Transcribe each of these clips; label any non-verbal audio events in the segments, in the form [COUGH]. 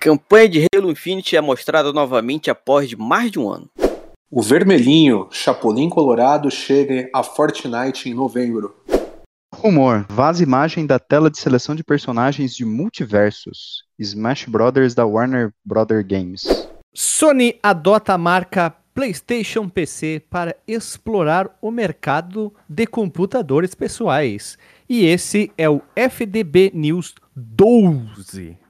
Campanha de Halo Infinite é mostrada novamente após de mais de um ano. O vermelhinho Chapolin Colorado chega a Fortnite em novembro. Rumor: vaza imagem da tela de seleção de personagens de Multiversos. Smash Brothers da Warner Brother Games. Sony adota a marca PlayStation PC para explorar o mercado de computadores pessoais. E esse é o FDB News 12.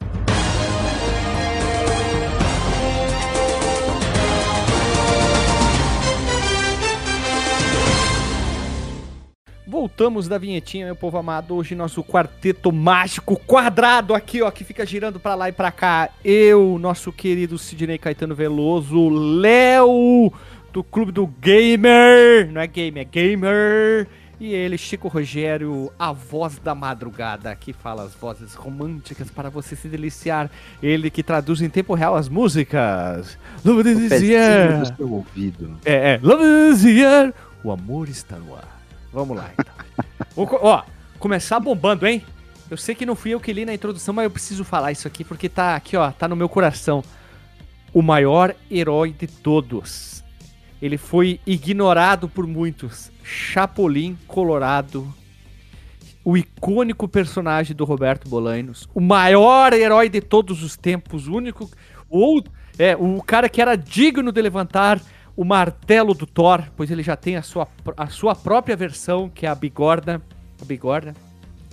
Voltamos da vinhetinha, meu povo amado. Hoje nosso quarteto mágico quadrado aqui, ó, que fica girando pra lá e pra cá. Eu, nosso querido Sidney Caetano Veloso, Léo do Clube do Gamer, não é gamer, é gamer. E ele, Chico Rogério, a voz da madrugada, que fala as vozes românticas para você se deliciar. Ele que traduz em tempo real as músicas. Love this year. do seu ouvido. É, é. Love this year. O amor está no ar. Vamos lá, então. Vou ó, começar bombando, hein? Eu sei que não fui eu que li na introdução, mas eu preciso falar isso aqui porque tá aqui, ó, tá no meu coração. O maior herói de todos. Ele foi ignorado por muitos. Chapolin Colorado. O icônico personagem do Roberto Bolanos. O maior herói de todos os tempos. O único. O, é, o cara que era digno de levantar o martelo do Thor, pois ele já tem a sua, a sua própria versão, que é a bigorna. A bigorna.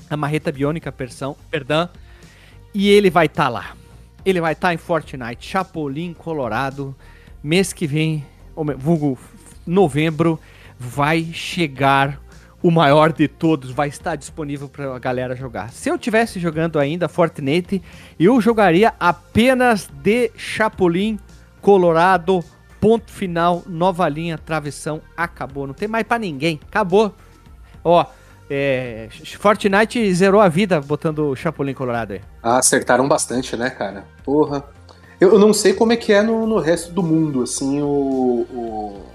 A marreta biônica versão, perdão. E ele vai estar lá. Ele vai estar em Fortnite, Chapolin, Colorado. Mês que vem, vulgo novembro, vai chegar o maior de todos, vai estar disponível pra galera jogar. Se eu tivesse jogando ainda Fortnite, eu jogaria apenas de Chapolin, Colorado, ponto final, nova linha, travessão, acabou. Não tem mais pra ninguém, acabou. Ó, é, Fortnite zerou a vida botando o Chapolin Colorado aí. Ah, acertaram bastante, né, cara? Porra. Eu, eu não sei como é que é no, no resto do mundo, assim, o, o,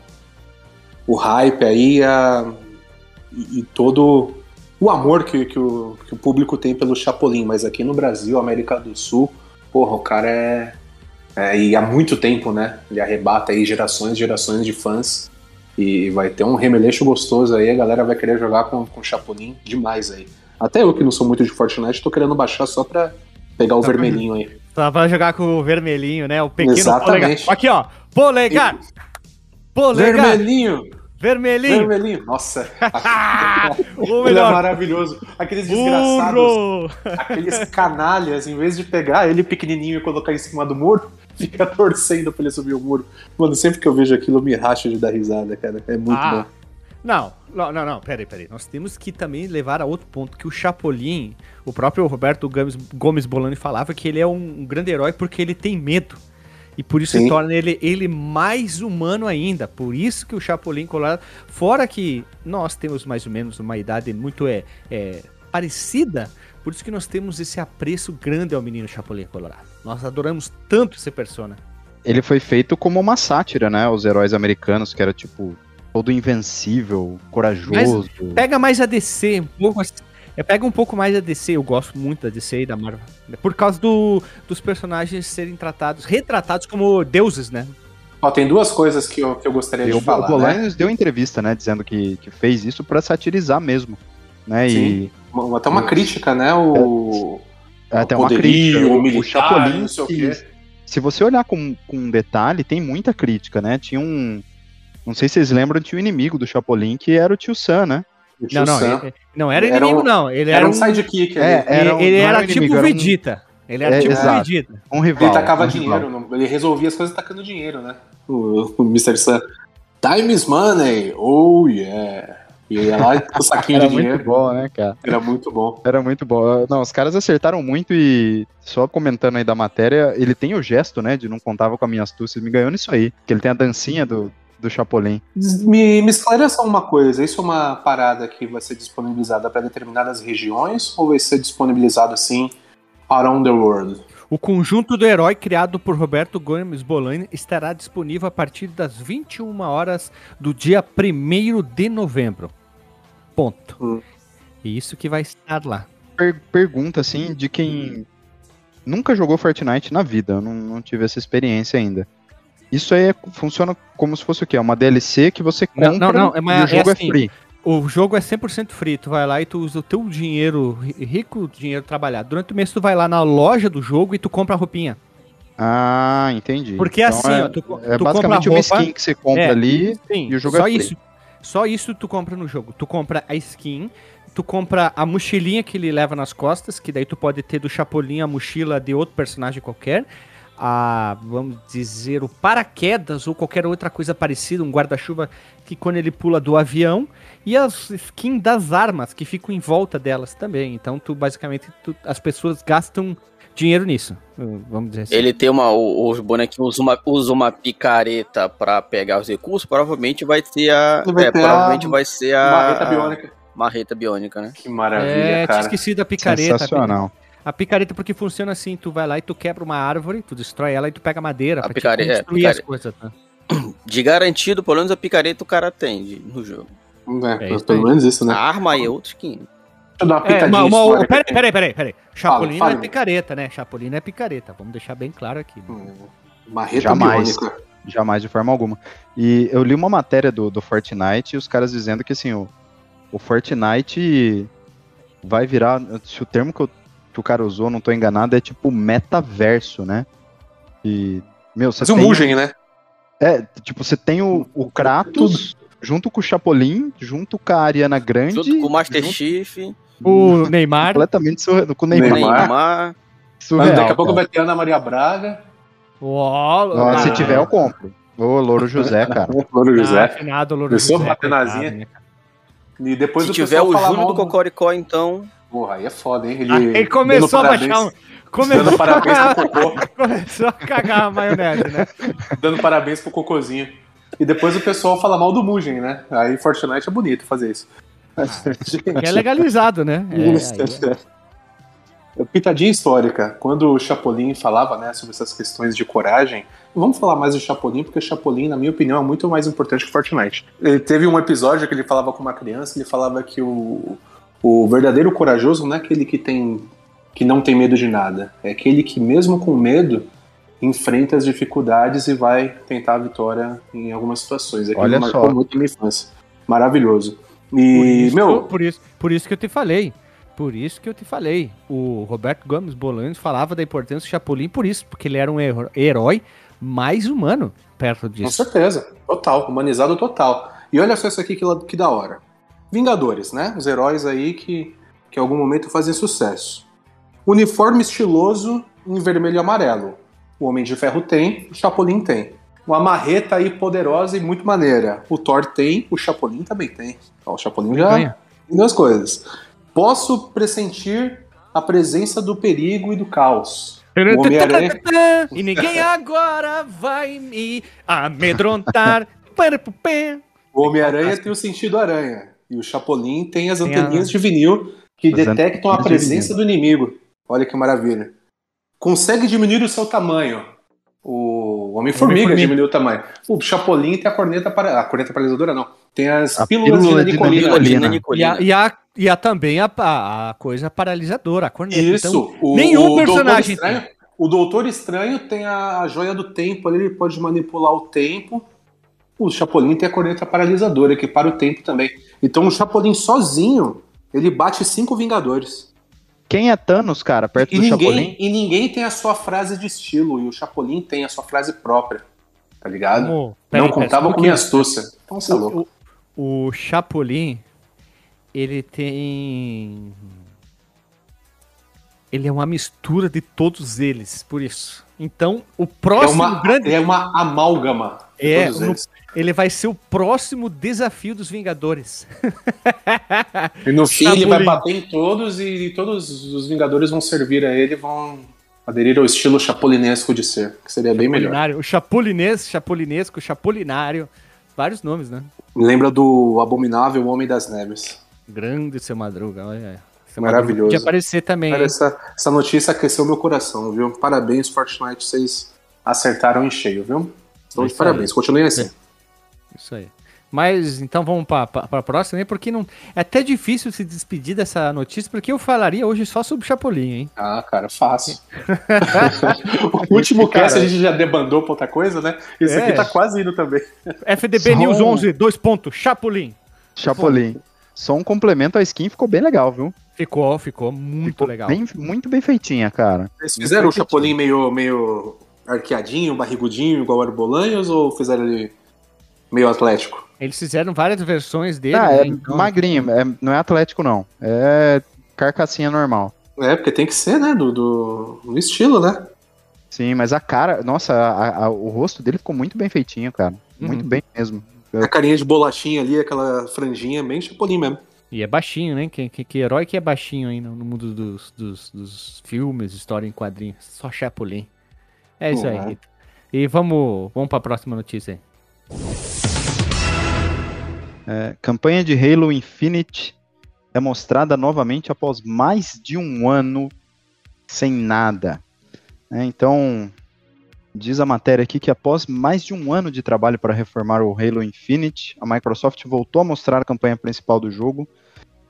o hype aí a, e, e todo o amor que, que, o, que o público tem pelo Chapolin, mas aqui no Brasil, América do Sul, porra, o cara é, é. E há muito tempo, né? Ele arrebata aí gerações e gerações de fãs. E vai ter um remeleixo gostoso aí, a galera vai querer jogar com, com Chapolin demais aí. Até eu que não sou muito de Fortnite, tô querendo baixar só pra pegar o Tá vermelhinho aí. Só pra jogar com o vermelhinho, né? O pequeno Exatamente. polegar. Aqui, ó. Polegar! Polegar! Vermelhinho! Vermelhinho! Vermelhinho! Nossa! [LAUGHS] o Ele é melhor. maravilhoso. Aqueles desgraçados, Burro! aqueles canalhas, em vez de pegar ele pequenininho e colocar em cima do muro, fica [LAUGHS] torcendo pra ele subir o muro. Mano, sempre que eu vejo aquilo, eu me racho de dar risada, cara. É muito Ah, bom. Não, não, não, não, peraí, peraí. Nós temos que também levar a outro ponto, que o Chapolin, o próprio Roberto Gomes, Gomes Bolani falava que ele é um, um grande herói porque ele tem medo. E por isso Sim. torna ele, ele mais humano ainda. Por isso que o Chapolin Colorado. Fora que nós temos mais ou menos uma idade muito é, é, parecida, por isso que nós temos esse apreço grande ao menino Chapolin Colorado. Nós adoramos tanto esse persona. Ele foi feito como uma sátira, né? Os heróis americanos, que era tipo todo invencível, corajoso. Pega mais a DC, um pouco assim. É, pega um pouco mais a DC, eu gosto muito da DC e da Marvel. Por causa do, dos personagens serem tratados, retratados como deuses, né? Ó, tem duas coisas que eu, que eu gostaria E de o falar, né? Deu entrevista, né? Dizendo que, que fez isso pra satirizar mesmo. Né? E Sim. Uma- Até uma crítica, né? O... até uma poderio, crítica. O, militar, o Chapolin, não sei o que- quê. se você olhar com, com detalhe, tem muita crítica, né? Tinha um. Não sei se vocês lembram, tinha um inimigo do Chapolin que era o tio Sam, né? Não, não, Sam. ele, não era Era inimigo, um- não. Ele Era era, um um. sidekick. É, era um- ele não era, era tipo inimigo, era um- Vegeta. Ele era É, tipo exato. Vegeta. Um rival. Ele tacava um dinheiro, rival. ele resolvia as coisas tacando dinheiro, né? O, o Mr. Sam. Time is money, oh yeah. E ia lá com o saquinho Era de muito dinheiro. bom, né, cara? Era muito bom. Era muito bom. Não, os caras acertaram muito e só comentando aí da matéria, ele tem o gesto, né, de não contava com a minha astúcia, me ganhou nisso aí. Que ele tem a dancinha do, do Chapolin. Me, me esclareça uma coisa: isso é uma parada que vai ser disponibilizada para determinadas regiões ou vai ser disponibilizado assim around the world? O conjunto do herói criado por Roberto Gomes Bolani estará disponível a partir das 21 horas do dia 1 de novembro. Ponto. Hum. E isso que vai estar lá. Per- pergunta, assim, de quem nunca jogou Fortnite na vida, eu não, não tive essa experiência ainda. Isso aí é- funciona como se fosse o quê? É uma DLC que você Não, compra não, não, é e uma- o jogo é é, assim, free. O jogo é 100% free, tu vai lá e tu usa o teu dinheiro, ri- rico dinheiro trabalhado. Durante o mês tu vai lá na loja do jogo e tu compra a roupinha. Ah, entendi. Porque Então assim, é, ó, tu, é tu basicamente compra a uma roupa, skin que você compra É. ali. Sim, e o jogo só é free. isso. Só isso tu compra no jogo. Tu compra a skin, tu compra a mochilinha que ele leva nas costas, que daí tu pode ter do Chapolin a mochila de outro personagem qualquer. A, vamos dizer, o paraquedas ou qualquer outra coisa parecida, um guarda-chuva que quando ele pula do avião. E as skins das armas que ficam em volta delas também. Então tu basicamente tu- as pessoas gastam dinheiro nisso. Vamos dizer assim. Ele tem uma. o- Os bonequinhos usam uma, usa uma picareta pra pegar os recursos, provavelmente vai ser a. Vai é, ter provavelmente a vai ser a. Marreta biônica. Marreta biônica, né? Que maravilha, é, tinha cara. esquecido a picareta. Sensacional. A picareta porque funciona assim, tu vai lá e tu quebra uma árvore, tu destrói ela e tu pega madeira A pra picareta- é, construir as picareta. coisas. Tá? [CLEARS THROAT] De garantido, pelo menos a picareta o cara tem de- no jogo. É, É pelo menos isso, né? A arma aí é outro skin. Eu dar uma É, pitadinha uma, uma, peraí, peraí, peraí, peraí. Chapolin fale. não é picareta, né? Chapolin não é picareta. Vamos deixar bem claro aqui. Hum, Marreta Jamais. biônica. Jamais de forma alguma. E eu li uma matéria do, do Fortnite e os caras dizendo que assim, o, o Fortnite vai virar. Se o termo que, eu- que o cara usou, não tô enganado, é tipo metaverso, né? E. Meu, você Mas tem. Mugen, né? É, tipo, você tem o, o Kratos junto com o Chapolin, junto com a Ariana Grande. Junto com o Master junto- Chief, O Neymar. Completamente surre- com o Neymar. Neymar. Surreal, daqui a pouco vai ter Ana Maria Braga. Ó, Ó, Se ah, tiver, eu compro. Ô, Louro José, [LAUGHS] cara. Louro ah, José. afinado, Louro José, batenazinha? né? E depois Se tiver o Júnior do Cocoricó, então. Porra, aí é foda, hein? Ele, Aí começou a baixar um... parabéns- Começou, Dando parabéns pro Cocô. [LAUGHS] começou a cagar a maionese, né? dando parabéns pro Cocôzinho. E depois o pessoal fala mal do Mugen, né? Aí Fortnite é bonito fazer isso. Que [LAUGHS] é legalizado, né? É, aí é- Pitadinha histórica. Quando o Chapolin falava né, sobre essas questões de coragem, vamos falar mais do Chapolin, porque o Chapolin, na minha opinião, é muito mais importante que Fortnite. Ele teve um episódio que ele falava com uma criança, ele falava que o, o verdadeiro corajoso não é aquele que tem que não tem medo de nada, é aquele que mesmo com medo enfrenta as dificuldades e vai tentar a vitória em algumas situações. Aquilo Olha marcou só. muito a minha infância. Maravilhoso. Por E, isso, meu, por, isso, por isso que eu te falei. Por isso que eu te falei. O Roberto Gomes Bolanes falava da importância do Chapolin por isso, porque ele era um herói mais humano perto Com disso. certeza, total, humanizado total. E olha só isso aqui que, que da hora. Vingadores, né? Os heróis aí que, que em algum momento fazem sucesso. Uniforme estiloso em vermelho e amarelo. O Homem de Ferro tem, o Chapolin tem. Uma marreta aí poderosa e muito maneira. O Thor tem, o Chapolin também tem. Ó, o Chapolin já Ganha. tem duas coisas. Posso pressentir a presença do perigo e do caos. [LAUGHS] E ninguém agora vai me amedrontar. O Homem-Aranha tem o sentido aranha. E o Chapolin tem as Tem anteninhas a- de vinil que As detectam a presença do inimigo. Olha que maravilha. Consegue diminuir o seu tamanho. O Homem-Formiga Homem-Formiga. diminuiu o tamanho. O Chapolin tem a corneta para a corneta paralisadora não. Tem as A pílulas pílula de nanicolina. nanicolina. Nicolina. E, a, e, a, e a também a, a, coisa paralisadora, a corneta. Isso. Então, o, nenhum o Doutor personagem Estranho, o Doutor Estranho tem a, a joia do tempo, ali ele pode manipular o tempo. O Chapolin tem a corneta paralisadora, que para o tempo também. Então o Chapolin sozinho, ele bate cinco Vingadores. Quem é Thanos, cara, perto E do ninguém, Chapolin? e ninguém tem a sua frase de estilo, e o Chapolin tem a sua frase própria. Tá ligado? como- Não peraí, contava com minha astúcia. Então você é louco. O, o, o Chapolin, ele tem. Ele é uma mistura de todos eles, por isso. Então, o É próximo uma, grande. é uma amálgama. É, no-. Ele vai ser o próximo desafio dos Vingadores. [LAUGHS] E no fim ele vai bater em todos e todos os Vingadores vão servir a ele vão aderir ao estilo chapolinesco de ser, que seria bem melhor. O Chapolinês, Chapolinesco, Chapolinário. Vários nomes, né? Lembra do abominável Homem das Neves. Grande seu Madruga, olha Seu Maravilhoso. Podia aparecer também. Cara, essa, essa notícia aqueceu meu coração, viu? Parabéns, Fortnite, vocês acertaram em cheio, viu? Então, É isso parabéns, continuem assim. Isso aí. Mas então vamos para a próxima, hein? Porque não, é até difícil se despedir dessa notícia, porque eu falaria hoje só sobre Chapolin, hein? Ah, cara, fácil. [LAUGHS] [LAUGHS] o último cara, cast a gente já debandou pra outra coisa, né? Esse é. aqui tá quase indo também. [LAUGHS] FDB só News um... 11, dois pontos, Chapolin. Chapolin. Só um complemento, a skin ficou bem legal, viu? Ficou, ficou muito ficou legal. Bem, muito bem feitinha, cara. Eles fizeram o Chapolin meio, meio arqueadinho, barrigudinho, igual o Bolanhos, ou fizeram ele meio atlético? Eles fizeram várias versões dele. Ah, né? é então... magrinho, é, não é atlético, não. É carcassinha normal. É, porque tem que ser, né? Do, do, do estilo, né? Sim, mas a cara, nossa, a, a, o rosto dele ficou muito bem feitinho, cara. Uhum. Muito bem mesmo. A carinha de bolachinha ali, aquela franjinha, bem chapolim mesmo. E é baixinho, né? Que, que, que herói que é baixinho aí no, mundo dos, dos, dos, filmes, história em quadrinhos. Só Chapolin. É isso uhum. aí, Rita. E vamos, vamos para a próxima notícia aí. É, campanha de Halo Infinite é mostrada novamente após mais de um ano sem nada. É, então, diz a matéria aqui que após mais de um ano de trabalho para reformar o Halo Infinite, a Microsoft voltou a mostrar a campanha principal do jogo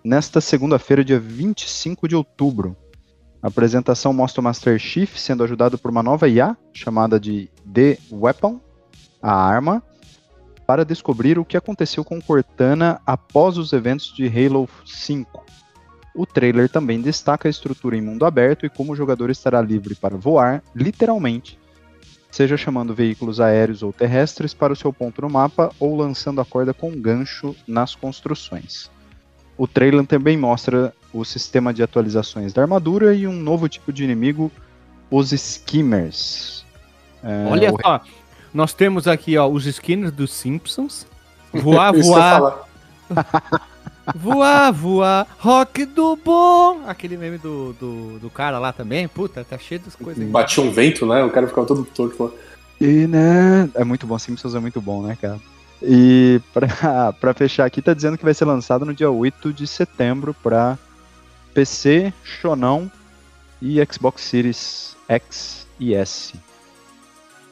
nesta segunda-feira, dia 25 de outubro. A apresentação mostra o Master Chief sendo ajudado por uma nova IA chamada de The Weapon, a arma, para descobrir o que aconteceu com Cortana após os eventos de Halo 5. O trailer também destaca a estrutura em mundo aberto e como o jogador estará livre para voar, literalmente, seja chamando veículos aéreos ou terrestres para o seu ponto no mapa ou lançando a corda com gancho nas construções. O trailer também mostra o sistema de atualizações da armadura e um novo tipo de inimigo, os Skimmers. É, Olha só, nós temos aqui, ó, os skins dos Simpsons. [LAUGHS] Voar, voar. [LAUGHS] voar, voar. Rock do bom. Aquele meme do, do, do, cara lá também. Puta, tá cheio das coisas. Batia um vento, né? O cara ficava todo torto lá. E, né? É muito bom. Simpsons é muito bom, né, cara? E pra, [LAUGHS] pra fechar aqui, tá dizendo que vai ser lançado no dia 8 de setembro pra PC, Shonão e Xbox Series X e S.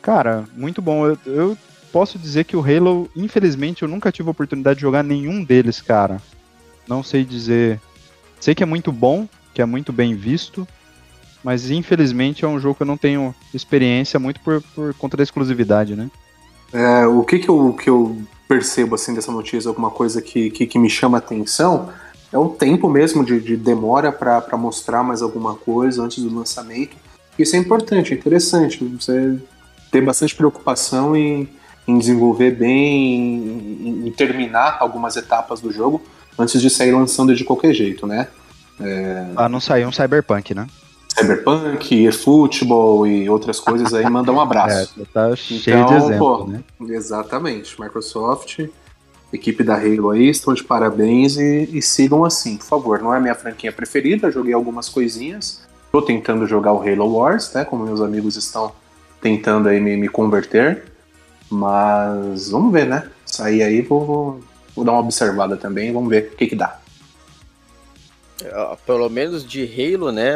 Cara, muito bom. Eu, eu, posso dizer que o Halo, infelizmente, eu nunca tive a oportunidade de jogar nenhum deles, cara. Não sei dizer. Sei que é muito bom, que é muito bem visto, mas infelizmente é um jogo que eu não tenho experiência muito por, por conta da exclusividade, né? É, o que que eu, que eu percebo assim dessa notícia, alguma coisa que, que, que me chama atenção, é o tempo mesmo de, de demora para mostrar mais alguma coisa antes do lançamento. Isso é importante, é interessante. Você ter bastante preocupação em, em desenvolver bem, em, em, terminar algumas etapas do jogo antes de sair lançando de qualquer jeito, né? É... Ah, não saiu um Cyberpunk, né? Cyberpunk, eFootball e outras coisas aí, manda um abraço. [LAUGHS] É, tá cheio então, de exemplo, pô, né? Exatamente. Microsoft, equipe da Halo aí, estão de parabéns e, e, sigam assim, por favor. Não é minha franquia preferida, joguei algumas coisinhas. Tô tentando jogar o Halo Wars, né? Como meus amigos estão tentando aí me, me converter. Mas vamos ver, né? Sair aí, vou, vou, vou, dar uma observada também, vamos ver o que que dá. É, pelo menos de Halo, né?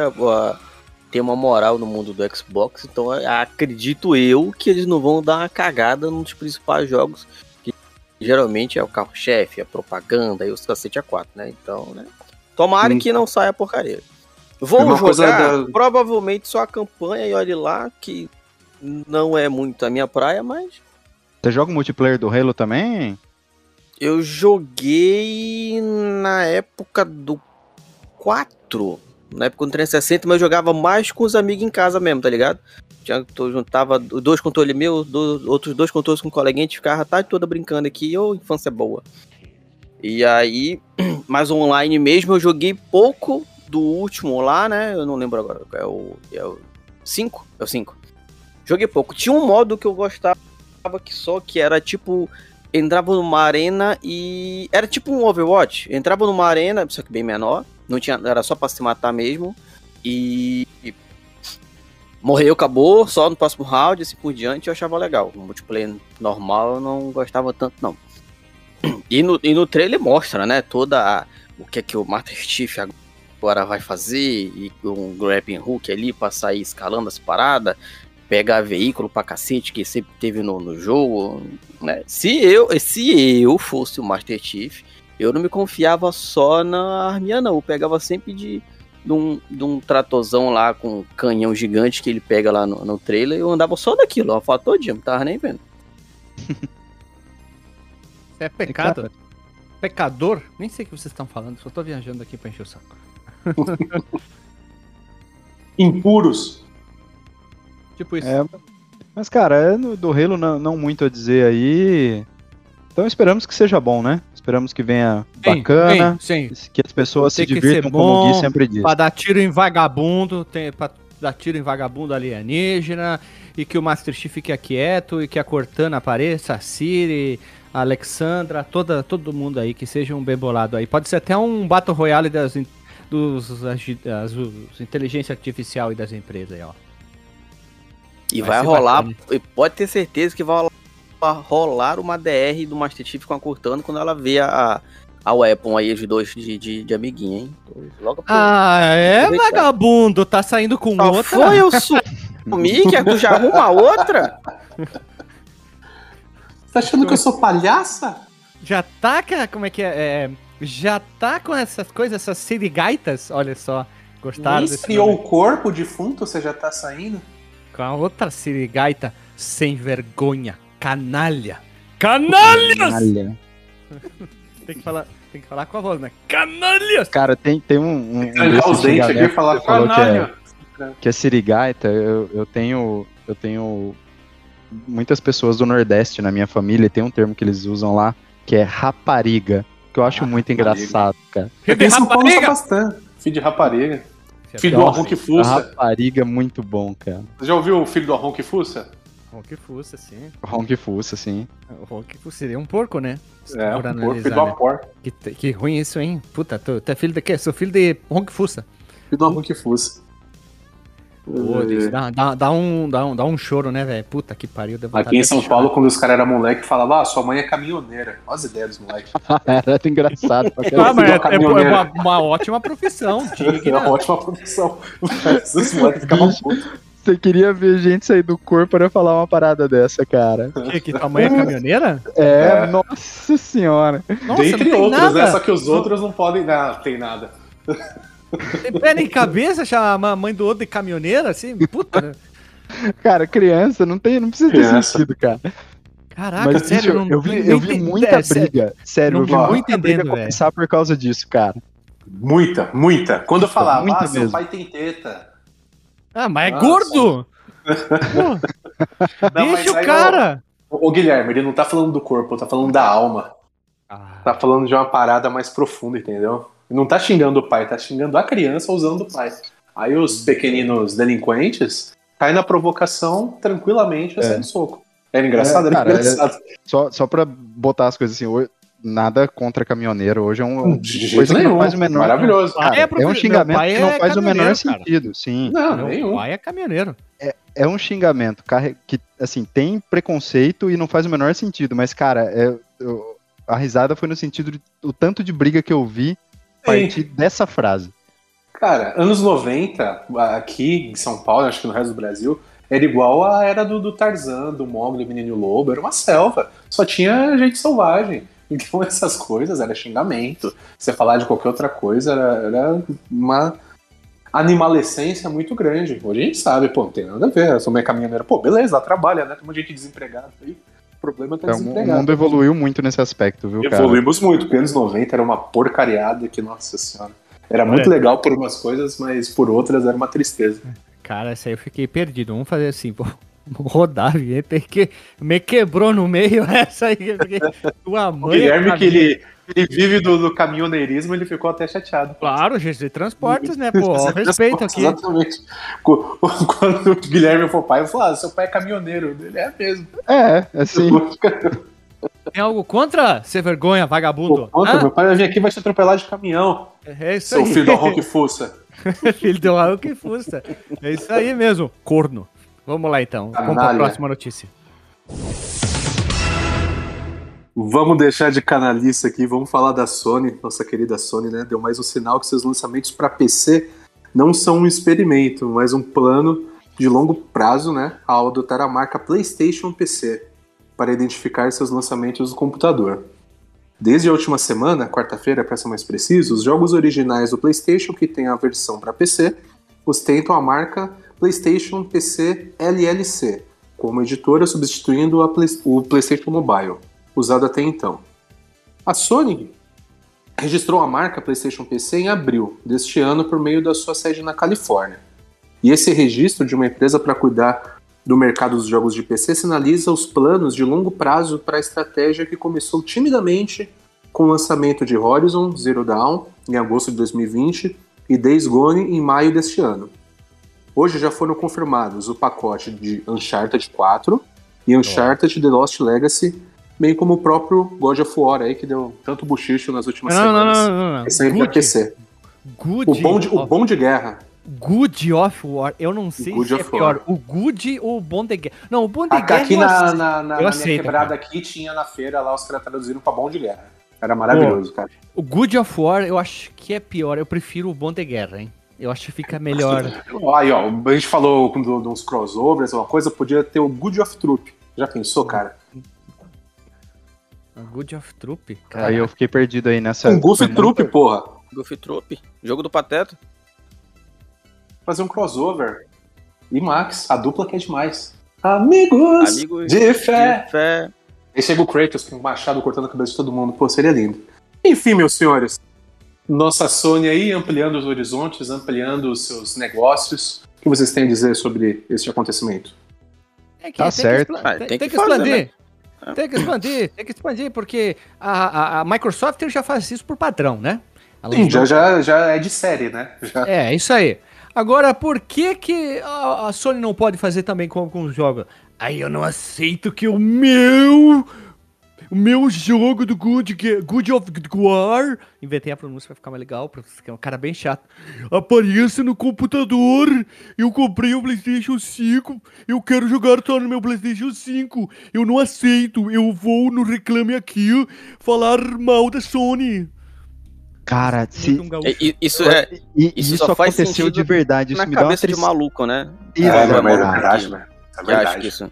Tem uma moral no mundo do Xbox, então acredito eu que eles não vão dar uma cagada nos principais jogos, que geralmente é o carro-chefe, a propaganda e os cacete a 4, né? Então, né? Tomara hum. que não saia porcaria. Vou jogar da... provavelmente só a campanha e olhe lá que não é muito a minha praia, mas. Você joga o multiplayer do Halo também? Eu joguei na época do 4. Na época do 360, mas eu jogava mais com os amigos em casa mesmo, tá ligado? Tinha, juntava dois controles meus, dois, outros dois controles com um coleguinha, a gente ficava a tarde toda brincando aqui, ô, oh, infância boa. E aí, [CLEARS THROAT] mais online mesmo, eu joguei pouco do último lá, né? Eu não lembro agora. É o 5? É o 5? É o 5. Joguei pouco. Tinha um modo que eu gostava que só que era tipo entrava numa arena e era tipo um Overwatch. Entrava numa arena, só que bem menor, não tinha, era só para se matar mesmo e, morreu, acabou, só no próximo round, assim por diante, eu achava legal. O multiplayer normal eu não gostava tanto não. E no, e no trailer mostra, né, toda a, o que é que o Master Chief agora vai fazer e um grappling hook ali para sair escalando as paradas pegar veículo pra cacete que sempre teve no, no jogo, né? Se eu, se eu fosse o Master Chief, eu não me confiava só na arminha, não. Eu pegava sempre de, de, um, de um tratozão lá com um canhão gigante que ele pega lá no, no trailer. Eu andava só daquilo, a foto todinha, não tava nem vendo. [LAUGHS] É pecado. Pecador? Nem sei o que vocês estão falando, só tô viajando aqui pra encher o saco. [LAUGHS] Impuros. Tipo isso. É, mas, cara, é do Halo não, não muito a dizer aí. Então esperamos que seja bom, né? Esperamos que venha Sim, bacana, Sim, sim. que as pessoas se divirtam ser como o Gui bom, sempre diz. Pra dar tiro em vagabundo, tem, pra dar tiro em vagabundo alienígena, e que o Master Chief fique quieto, e que a Cortana apareça, a Siri, a Alexandra, toda, todo mundo aí, que seja um bem bolado aí. Pode ser até um Battle Royale das, dos as, inteligência artificial e das empresas aí, ó. E Vai vai, rolar, bacana. e pode ter certeza que vai rolar- uma DR do Master Chief com a Cortana quando ela vê a, a Weapon aí, os dois de, de, de amiguinho, hein? Logo Ah, é, Aproveitar. vagabundo, tá saindo com Só outra. foi eu sumir, [LAUGHS] que tu já arruma outra? Tá achando que eu sou palhaça? Já tá, com- como é que é? é, já tá com essas coisas, essas sirigaitas, olha só. Gostaram esfriou o corpo defunto, você já tá saindo? Com a outra sirigaita sem vergonha. Canalha. Canalhas! Canalha. [LAUGHS] Tem que falar, tem que falar com a voz, né? Canalhas! Cara, tem, tem um, um, um Trancar os dentes aqui falar falou que é, canalha. que é sirigaita. Eu, eu tenho eu tenho muitas pessoas do Nordeste na minha família tem um termo que eles usam lá que é rapariga, que eu acho Ah, muito rapariga. engraçado, cara. Paulo usa Rapariga! bastante. Filho de rapariga. Filho do Arron que fuça. Rapariga é muito bom, cara. Você já ouviu o filho do Arron que fuça? Ronk fuça, sim. Ronk fuça, assim. O Ronk fuça seria um porco, né? Se É, um porco, analisar, filho do né? Apor. que, que ruim isso, hein? Puta, tu, tu é filho de quê? Sou filho de Ronk fuça. Filho do que fuça. Pô, É. dá, dá, dá um, dá, um, dá um choro, né, velho? Puta que pariu. Aqui em São. Paulo, quando os caras eram moleque, falava, ah, sua mãe é caminhoneira. Olha as ideias dos moleques. [LAUGHS] Era engraçado. pra Ah, mas é, é- é uma, uma ótima profissão, [LAUGHS] É uma digna. ótima profissão. [LAUGHS] Os moleques ficavam putos. Você queria ver gente sair do corpo para falar uma parada dessa, cara. Que, que tua mãe é caminhoneira? É, É. nossa senhora. Nossa, Dentre não tem outros, nada. né? Só que os outros não podem. Não, tem nada. Tem pé nem cabeça chamar a mãe do outro de caminhoneira, assim? Puta. né? Cara, criança não tem, não precisa ter Criança. sentido, cara. Caraca, Mas sério, bicho, não eu vi, eu vi entendi- muita é, briga. Sério, não eu vi muita entendendo, briga começar por causa disso, cara. Muita, muita. Quando eu falava, muita ah, seu mesmo. pai tem teta. Ah, mas é Nossa. gordo! [LAUGHS] Pô, Não, deixa o cara! Ô, ô, Guilherme, ele não tá falando do corpo, tá falando da alma. Ah, Tá falando de uma parada mais profunda, entendeu? Não tá xingando o pai, tá xingando a criança usando o pai. Aí os pequeninos delinquentes caem na provocação tranquilamente É. saem no soco. Era engraçado? É, Era cara, engraçado. Só, só pra botar as coisas assim, hoje- nada contra caminhoneiro. Hoje é um, De jeito coisa que nenhum. não faz o menor. Maravilhoso. Cara, é é, um xingamento que não é faz o menor cara. sentido, sim. Não, meu nenhum. pai é caminhoneiro. É um xingamento que, assim, tem preconceito e não faz o menor sentido, mas, cara, é- eu- a risada foi no sentido de o tanto de briga que eu vi partir dessa frase. Cara, anos 90, aqui em São Paulo, acho que no resto do Brasil, era igual a era do, do Tarzan, do Mogli, Menino e o Lobo, era uma selva. Só tinha gente selvagem. [LAUGHS] Então essas coisas era xingamento. Você falar de qualquer outra coisa era, era uma animalescência muito grande. Hoje a gente sabe, pô, não tem nada a ver. Eu sou minha caminhoneira. Pô, beleza, ela trabalha, né? Tem um monte de gente desempregada aí. O problema é tá Então, o desempregado. mundo evoluiu muito nesse aspecto, viu, cara? Evoluímos muito, porque anos 90 era uma porcariada que, nossa senhora. Era muito Olha. legal por umas coisas, mas por outras era uma tristeza. Cara, essa aí eu fiquei perdido. Vamos fazer assim, pô. Rodar a vinheta que me quebrou no meio [LAUGHS] essa aí. Tua O mãe. é Guilherme, que caminhoneira. ele, ele vive do, do caminhoneirismo, ele ficou até chateado. Claro, GC Transportes, né, pô? [LAUGHS] Ó, respeito aqui. Exatamente. [LAUGHS] Quando o Guilherme for pai, eu falo, ah, seu pai é caminhoneiro. Ele é mesmo. É, assim, Tem algo contra ser vergonha, vagabundo? Pô, conta, Hã? meu pai vai vir aqui e vai te atropelar de caminhão. É isso Seu aí. filho do [LAUGHS] que fuça. filho do Raul que fusta. É isso aí mesmo, corno. Vamos lá então. Vamos pra Canalha. próxima notícia. Vamos deixar de canalice aqui, vamos falar da Sony, nossa querida Sony, né? Deu mais um sinal que seus lançamentos para PC não são um experimento, mas um plano de longo prazo né, ao adotar a marca PlayStation PC para identificar seus lançamentos no computador. Desde a última semana, quarta-feira para ser mais preciso, os jogos originais do PlayStation que têm a versão para PC ostentam a marca PlayStation PC LLC como editora, substituindo Play o PlayStation Mobile, usado até então. A Sony registrou a marca PlayStation PC em abril deste ano por meio da sua sede na Califórnia. E esse registro de uma empresa para cuidar do mercado dos jogos de PC sinaliza os planos de longo prazo para a estratégia que começou timidamente com o lançamento de Horizon Zero Dawn em agosto de 2020 e Days Gone em maio deste ano. Hoje já foram confirmados o pacote de Uncharted 4 e Uncharted The Lost Legacy, bem como o próprio God of War aí, que deu tanto buchicho nas últimas Não, não, semanas. não, não, não. Esse aí Good, PC. good, O bom, de, o bom de guerra. good of War. Eu não sei Good se é pior. War. O Good ou o Bom de Guerra. Não, o Bom de Guerra. aqui na, na, na, Eu aceito, quebrada cara. aqui tinha na feira lá, os caras traduziram pra bom de guerra. Era maravilhoso, cara. O Good of War eu acho que é pior. Eu prefiro o Bom de Guerra, hein? Eu acho que fica melhor. Aí, ó, a gente falou de uns crossovers, uma coisa, podia ter o Good of Troop. Já pensou, cara? O Good of Troop? Aí eu fiquei perdido aí nessa. Um Goof Troop, muito- porra. Goofy Troop, jogo do Pateta. Fazer um crossover. E Max, a dupla que é demais. Amigos, Amigos de fé. de fé. Aí chega o Kratos com o machado cortando a cabeça de todo mundo. Pô, seria lindo. Enfim, meus senhores. Nossa Sony aí ampliando os horizontes, ampliando os seus negócios. O que vocês têm a dizer sobre este acontecimento? É que Tá tem certo. Que Ah, tem, tem tem que que fazer, expandir. né? Tem que expandir, tem que expandir, porque a, a, a Microsoft já faz isso por padrão, né? Ela Sim, já, já, já é de série, né? Já. É, isso aí. Agora, por que que a, a Sony não pode fazer também com alguns jogos? Aí eu não aceito que o meu... O meu jogo do Good, Good of War... Inventei a pronúncia pra ficar mais legal, pra ficar um cara bem chato. Apareça no computador. Eu comprei o Playstation 5. Eu quero jogar só no meu Playstation 5. Eu não aceito. Eu vou no Reclame Aqui falar mal da Sony. Cara, se. Um. É, Isso é E Isso isso, só aconteceu de verdade. Isso na me dá uma cabeça de maluco, né? Isso, É, é é verdade. verdade, né? É que isso.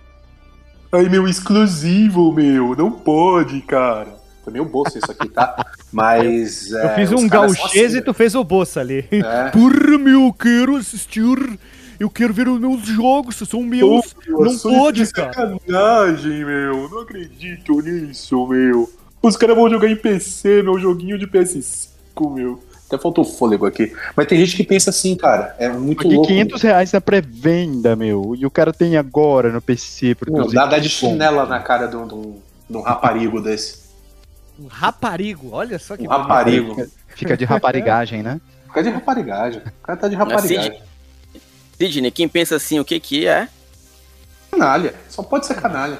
Ai, meu exclusivo, meu. Não pode, cara. Foi meio bolso isso aqui, tá? [LAUGHS] Mas. Eu é, fiz um gauchês assim, e tu fez o bolsa ali. É. [LAUGHS] Porra, meu, eu quero assistir. Eu quero ver os meus jogos, são meus. não pode, cara. Sacanagem, meu. Não acredito nisso, meu. Os caras vão jogar em PC, meu joguinho de PS5, meu. Até faltou fôlego aqui. Mas tem gente que pensa assim, cara. É muito Paguei louco. 500 reais na pré-venda, meu. E o cara tem agora no PC. Meu, produzido dá, dá de chinela na cara de um, de um- de um raparigo desse. Um raparigo, olha só que Um raparigo. Fica de raparigagem, né? Fica de raparigagem. O cara tá de raparigagem. Sidney, Sidney, quem pensa assim, o que que é? Canalha. Só pode ser canalha.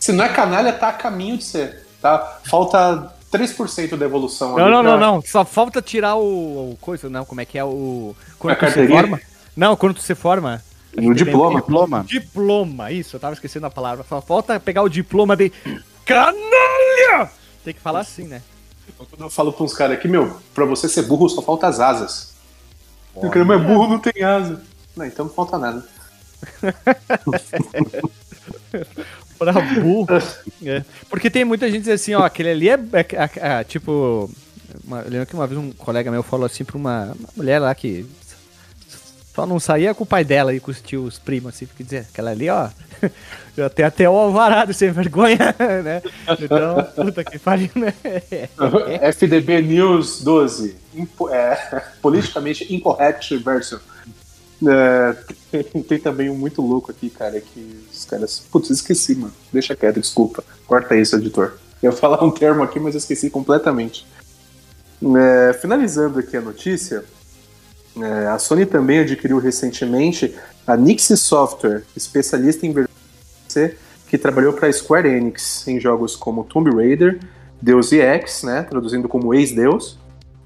Se não é canalha, tá a caminho de ser. Tá? Falta 3% da evolução Não, ali não, pra- não, não. Só falta tirar o, o coisa, não, como é que é o. Quando A tu se forma. Não, quando tu se forma. No diploma. Diploma. Diploma, isso, eu tava esquecendo a palavra. Só falta pegar o diploma de. Canalha! Tem que falar assim, né? Quando eu falo pra uns caras aqui, meu, pra você ser burro só falta as asas. O cara, mas burro não tem asa. Não, então não falta nada. [LAUGHS] Pra burro. É. Porque tem muita gente assim, ó, aquele ali é, é- é- é, tipo. Uma, eu lembro que uma vez um colega meu falou assim pra uma, uma mulher lá que só não saía com o pai dela e com os tios primos, assim, porque dizer, aquela ali, ó. [LAUGHS] Já tem até o alvarado sem vergonha, [LAUGHS] né? Então, puta que pariu, né? [LAUGHS] FDB News 12. Impo- é, politicamente incorrect version. É, tem também um muito louco aqui, cara, que os caras. Putz, esqueci, mano. Deixa quieto, desculpa. Corta isso, editor. Eu ia falar um termo aqui, mas eu esqueci completamente. É, finalizando aqui a notícia, é, a Sony também adquiriu recentemente a Nixie Software, especialista em versão PC, que trabalhou para a Square Enix em jogos como Tomb Raider, Deus Ex, né, traduzindo como ex-deus,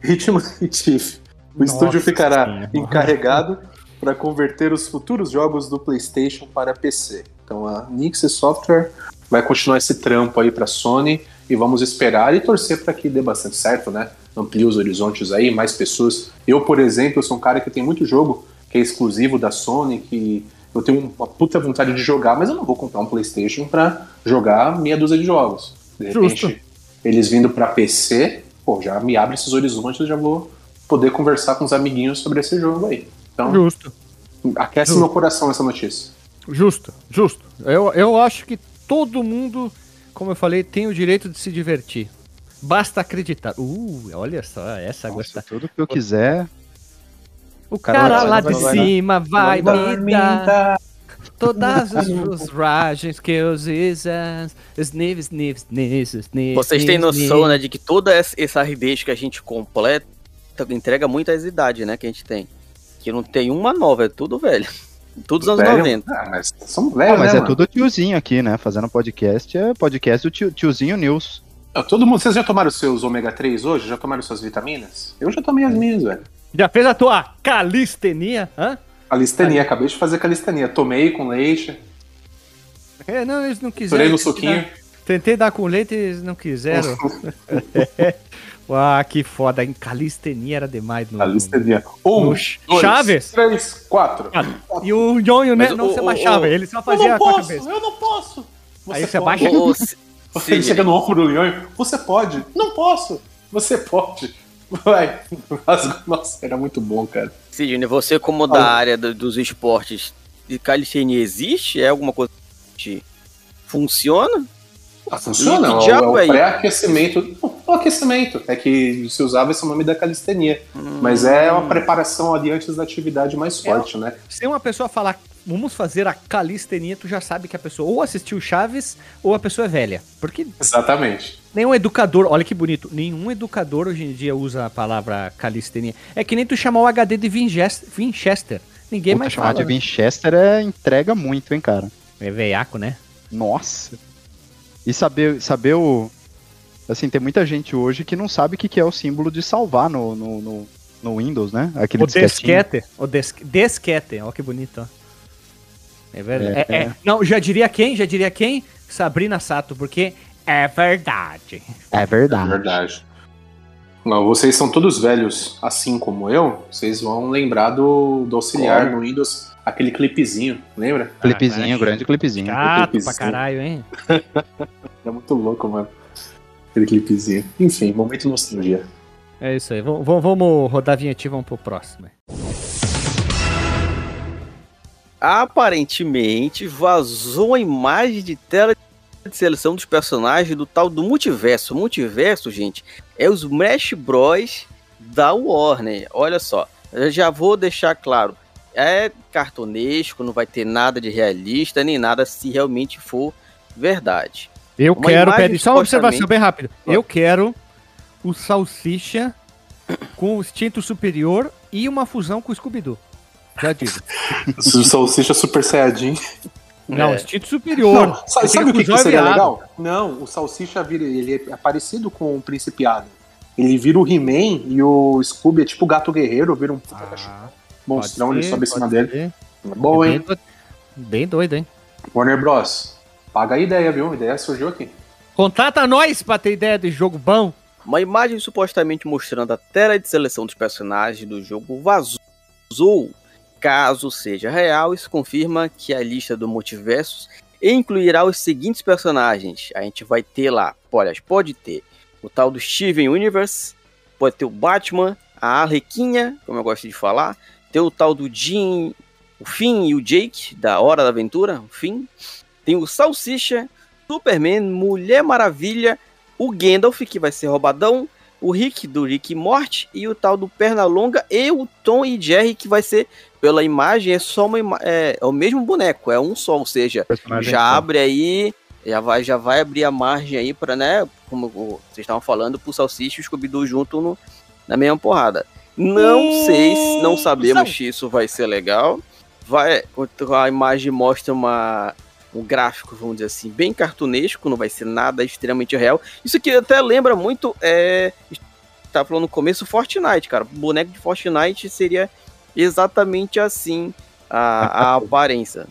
Hitman e Thief. O Nossa estúdio ficará encarregado para converter os futuros jogos do PlayStation para PC. Então a Nixie Software vai continuar esse trampo aí para Sony e vamos esperar e torcer para que dê bastante certo, né? Amplie os horizontes aí, mais pessoas. Eu, por exemplo, sou um cara que tem muito jogo que é exclusivo da Sony, que eu tenho uma puta vontade de jogar, mas eu não vou comprar um PlayStation pra jogar meia dúzia de jogos. De repente, Justo. eles vindo pra PC, pô, já me abre esses horizontes, eu já vou poder conversar com os amiguinhos sobre esse jogo aí. Então, Justo. aquece Justo. meu coração essa notícia. Justo, justo. Eu, eu acho que todo mundo, como eu falei, tem o direito de se divertir. Basta acreditar. Uh, olha só, essa Nossa, gosta. tudo que eu quiser. O cara cara, lá de vai- cima vai, Vai me dar todas [LAUGHS] as os ragens que eu usas. Sniff, sniff, sniff, sniff. Vocês têm noção, né, de que toda essa hardbase que a gente completa entrega muitas idades, né, que a gente tem. Que não tem uma nova, é tudo velho. Tudo dos anos Velho? 90. Ah, mas são Ah, velhos, mas né, é mano? tudo tiozinho aqui, né? Fazendo podcast, é podcast do tio, tiozinho News. Ah, Todo mundo, vocês já tomaram seus ômega 3 hoje? Já tomaram suas vitaminas? Eu já tomei as minhas, velho. Já fez a tua calistenia? Hã? Calistenia, acabei de fazer calistenia. Tomei com leite, É, não, eles não quiseram. estourei no Tentei suquinho. dar- Tentei dar com leite e eles não quiseram. [LAUGHS] Ah, que foda. Em calistenia era demais. No, Calistenia. Um, No dois, Chaves? três, quatro. E o Nhonho, né? Mas não o- se abaixava, o- ele só Eu fazia com a posso, cabeça. eu não posso. Aí você abaixa- Ele [LAUGHS] chega no ombro do Nhonho. Você pode. Não posso. Você pode. [LAUGHS] Vai. Nossa, era muito bom, cara. Sidney, você como da área do- dos esportes, de calistenia existe? É alguma coisa que funciona? Ah, funciona. E que É o- diabo é é o pré-aquecimento. O aquecimento. É que se usava esse nome da calistenia. Mas é uma preparação ali antes da atividade mais forte, né? Se uma pessoa falar, vamos fazer a calistenia, tu já sabe que a pessoa ou assistiu Chaves ou a pessoa é velha. Porque Exatamente. nenhum educador, olha que bonito, nenhum educador hoje em dia usa a palavra calistenia. É que nem tu chamar o HD de Winchester. Winchester. Ninguém Puta, mais chamar fala. de Winchester é entrega muito, hein, cara. É veiaco, né? Nossa. E saber, saber o. Assim, tem muita gente hoje que não sabe o que que é o símbolo de salvar no, no, no, no Windows, né? Aquele O desquete. O desque, desquete. Olha que bonito, ó. É verdade. É, É, é. Não, já diria quem? Já diria quem? Sabrina Sato, porque é verdade. É É verdade. verdade. Não, vocês são todos velhos, assim como eu. Vocês vão lembrar do, do auxiliar Claro. no Windows, aquele clipezinho, lembra? Clipezinho, Ah, grande clipezinho. Chato clipezinho. pra caralho, hein? Era [LAUGHS] muito louco, mano. Aquele clipezinho. Enfim, momento nostalgia. É isso aí. Vamos rodar a vinheta e vamos pro próximo. Aparentemente vazou a imagem de tela de seleção dos personagens do tal do multiverso. O multiverso, gente, é os Smash Bros da Warner. Olha só, eu já vou deixar claro. É cartunesco, não vai ter nada de realista, nem nada se realmente for verdade. Eu Uma quero, só uma observação bem rápida. Eu quero o Salsicha com o instinto superior e uma fusão com o Scooby-Doo. Já digo. [LAUGHS] O Salsicha Super Saiyajin. Não, É. instinto superior. Não, sabe, o que, que seria viado. legal? Não, o Salsicha vira, ele é parecido com o Principiado. Ele vira o He-Man e o Scooby é tipo o gato guerreiro, vira um puta cachorro. Monstrão, pode ele ser, sobe em cima pode dele. ser. É bom, É hein? bem, doido, bem doido, hein? Warner Bros. Paga a ideia, viu? A ideia surgiu aqui. Contrata nós pra ter ideia de jogo bom. Uma imagem supostamente mostrando a tela de seleção dos personagens do jogo vazou. Caso seja real, isso confirma que a lista do multiversos incluirá os seguintes personagens. A gente vai ter lá, olha, pode ter o tal do Steven Universe, pode ter o Batman, a Arlequinha, como eu gosto de falar, tem o tal do Jim, o Finn e o Jake, da Hora da Aventura, o Finn. Tem o Salsicha, Superman, Mulher Maravilha, o Gandalf, que vai ser roubadão, o Rick do Rick Morte, e o tal do Pernalonga e o Tom e Jerry, que vai ser, pela imagem, é só uma é, é o mesmo boneco, é um só, ou seja, já só. abre aí, já vai, já vai abrir a margem aí para, né, como vocês estavam falando, pro Salsicha e o Scooby-Doo junto no, na mesma porrada. Não Hum, sei, se- não sabemos Sal- se isso vai ser legal. Vai, a imagem mostra uma um gráfico, vamos dizer assim, bem cartunesco, não vai ser nada extremamente real. Isso aqui até lembra muito, é, tá falando no começo, Fortnite, cara. O boneco de Fortnite seria exatamente assim a, a [LAUGHS] aparência.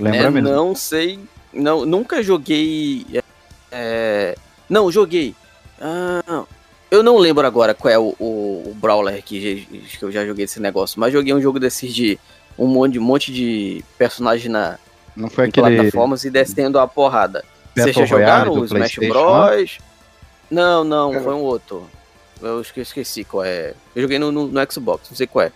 Lembra É, mesmo? Não sei, não, nunca joguei. é, não, joguei. Ah, eu não lembro agora qual é o, o, o Brawler que, que eu já joguei esse negócio, mas joguei um jogo desses de, um monte, um monte de personagem na Não foi aquele. plataformas e descendo a porrada. Battle Vocês já jogaram o Smash? Bros? Não, não, Eu- foi um outro. Eu esque- esqueci qual é. Eu joguei no, no- no Xbox, não sei qual é.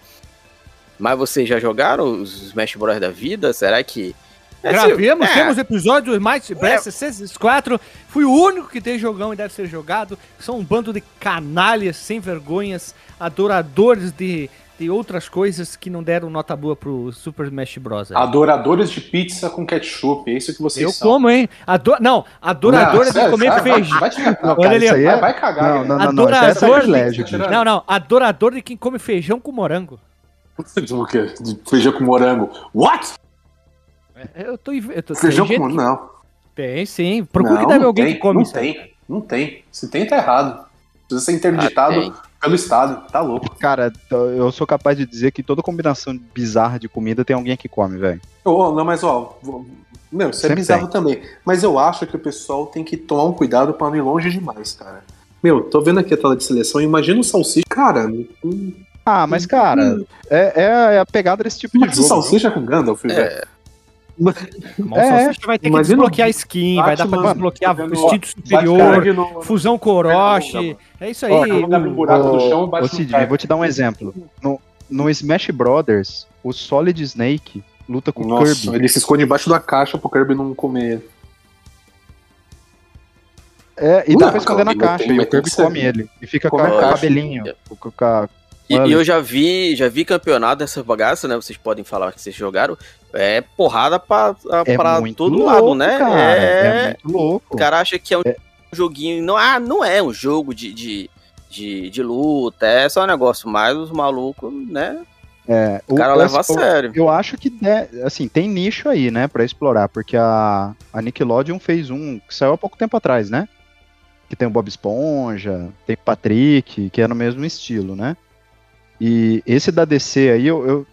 Mas vocês já jogaram os Smash Bros da vida? Será que. É, Gravemos, é, temos episódios mais Breath of 4 Fui o único que tem jogão e deve ser jogado. São um bando de canalhas sem vergonhas, adoradores de, de outras coisas que não deram nota boa pro Super Smash Bros. Adoradores de pizza com ketchup, é isso que vocês Eu são. como, hein? Ado... Não, adoradores Não, de sério, comer vai- feijão. Vai, cagar. Não, Olha cara, ali, isso aí vai, é. vai cagar. Não, Guilherme. não, não, não, isso é Adorador de-. Não, não, adorador de quem come feijão com morango. [LAUGHS] O quê? De Feijão com morango. What? Eu tô, eu tô Feijão tem com gente? Não. Tem, sim. Procura não, que deve alguém tem, que come Não isso. tem, não tem. Se tem, tá errado. Precisa ser interditado Ah, tem. pelo Estado. Tá louco. Cara, eu sou capaz de dizer que toda combinação bizarra de comida tem alguém que come, velho. Ô, não, mas ó. Meu, isso é Sempre bizarro também. Mas eu acho que o pessoal tem que tomar um cuidado pra não ir longe demais, cara. Meu, tô vendo aqui a tela de seleção. Imagina o salsicha. Cara, hum, Ah, mas cara, é, é a pegada desse tipo mas de o jogo. salsicha com Gandalf, velho. É, Mas o É, salsicha vai ter que desbloquear o skin, vai dar pra Batman desbloquear instinto superior, no- fusão com Orochi. É isso aí. Ô, vou te dar um exemplo. No, no Smash Brothers, o Solid Snake luta com o Nossa, Kirby. ele se esconde embaixo da caixa pro Kirby não comer ele. É, e dá pra esconder na caixa, e o Kirby come ele. E fica com o a cabelinho. Com, com a- E, e eu já vi, já vi campeonato dessa bagaça, né? Vocês podem falar que vocês jogaram. É porrada pra, é pra todo louco, lado, né? Cara, é... é, muito louco. O cara acha que é um joguinho. Não, ah, não é um jogo de, de, de, de luta, é só um negócio mais os malucos, né? É, O cara o- leva a sério. Eu acho que, assim, tem nicho aí, né, pra explorar, porque a, a Nickelodeon fez um que saiu há pouco tempo atrás, né? Que tem o Bob Esponja, tem Patrick, que é no mesmo estilo, né? E esse da DC aí, eu, eu-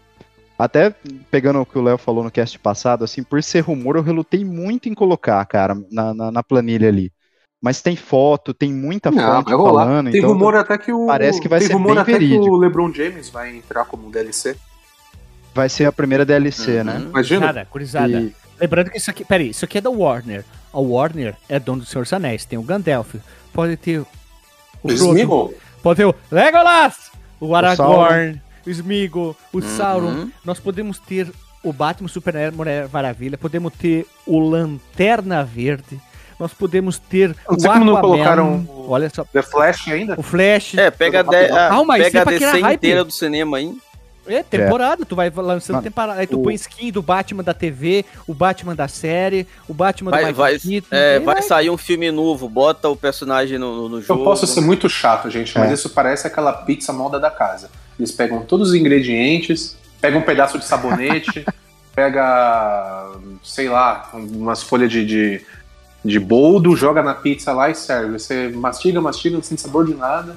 até pegando o que o Léo falou no cast passado, assim, por ser rumor, eu relutei muito em colocar, cara, na, na, na planilha ali. Mas tem foto, tem muita Não, fonte vai rolar. falando, Tem então rumor até que o. parece que vai tem ser rumor bem até que verídico. o LeBron James vai entrar como um DLC. vai ser a primeira DLC, né? Uhum. Imagina. Gurizada, gurizada. E- Lembrando que isso aqui, peraí, isso aqui é da Warner. A Warner é dono do Senhor dos Anéis. Tem o Gandalf, pode ter o Frodo, pode ter o Legolas, o Sauron. Aragorn, o Smeagol, o Sauron. Uhum. Nós podemos ter o Batman Super Mulher Maravilha, podemos ter o Lanterna Verde, nós podemos ter Não o sei como não Aquaman, colocaram o- olha só, The Flash ainda? o Flash. É, pega, a, de, a, Calma, pega é a DC inteira do cinema aí. É, temporada, tu vai lançando Mano, temporada. Aí tu o- põe skin do Batman da TV, o Batman da série, o Batman Vai, do vai, Keaton. é, e vai sair um filme novo, bota o personagem no, no jogo. Eu posso ser muito chato, gente, mas É. isso parece aquela pizza moda da casa. Eles pegam todos os ingredientes, pegam um pedaço de sabonete, [LAUGHS] pega, sei lá, umas folhas de, de, de boldo, joga na pizza lá e serve. Você mastiga, mastiga, não sente sabor de nada.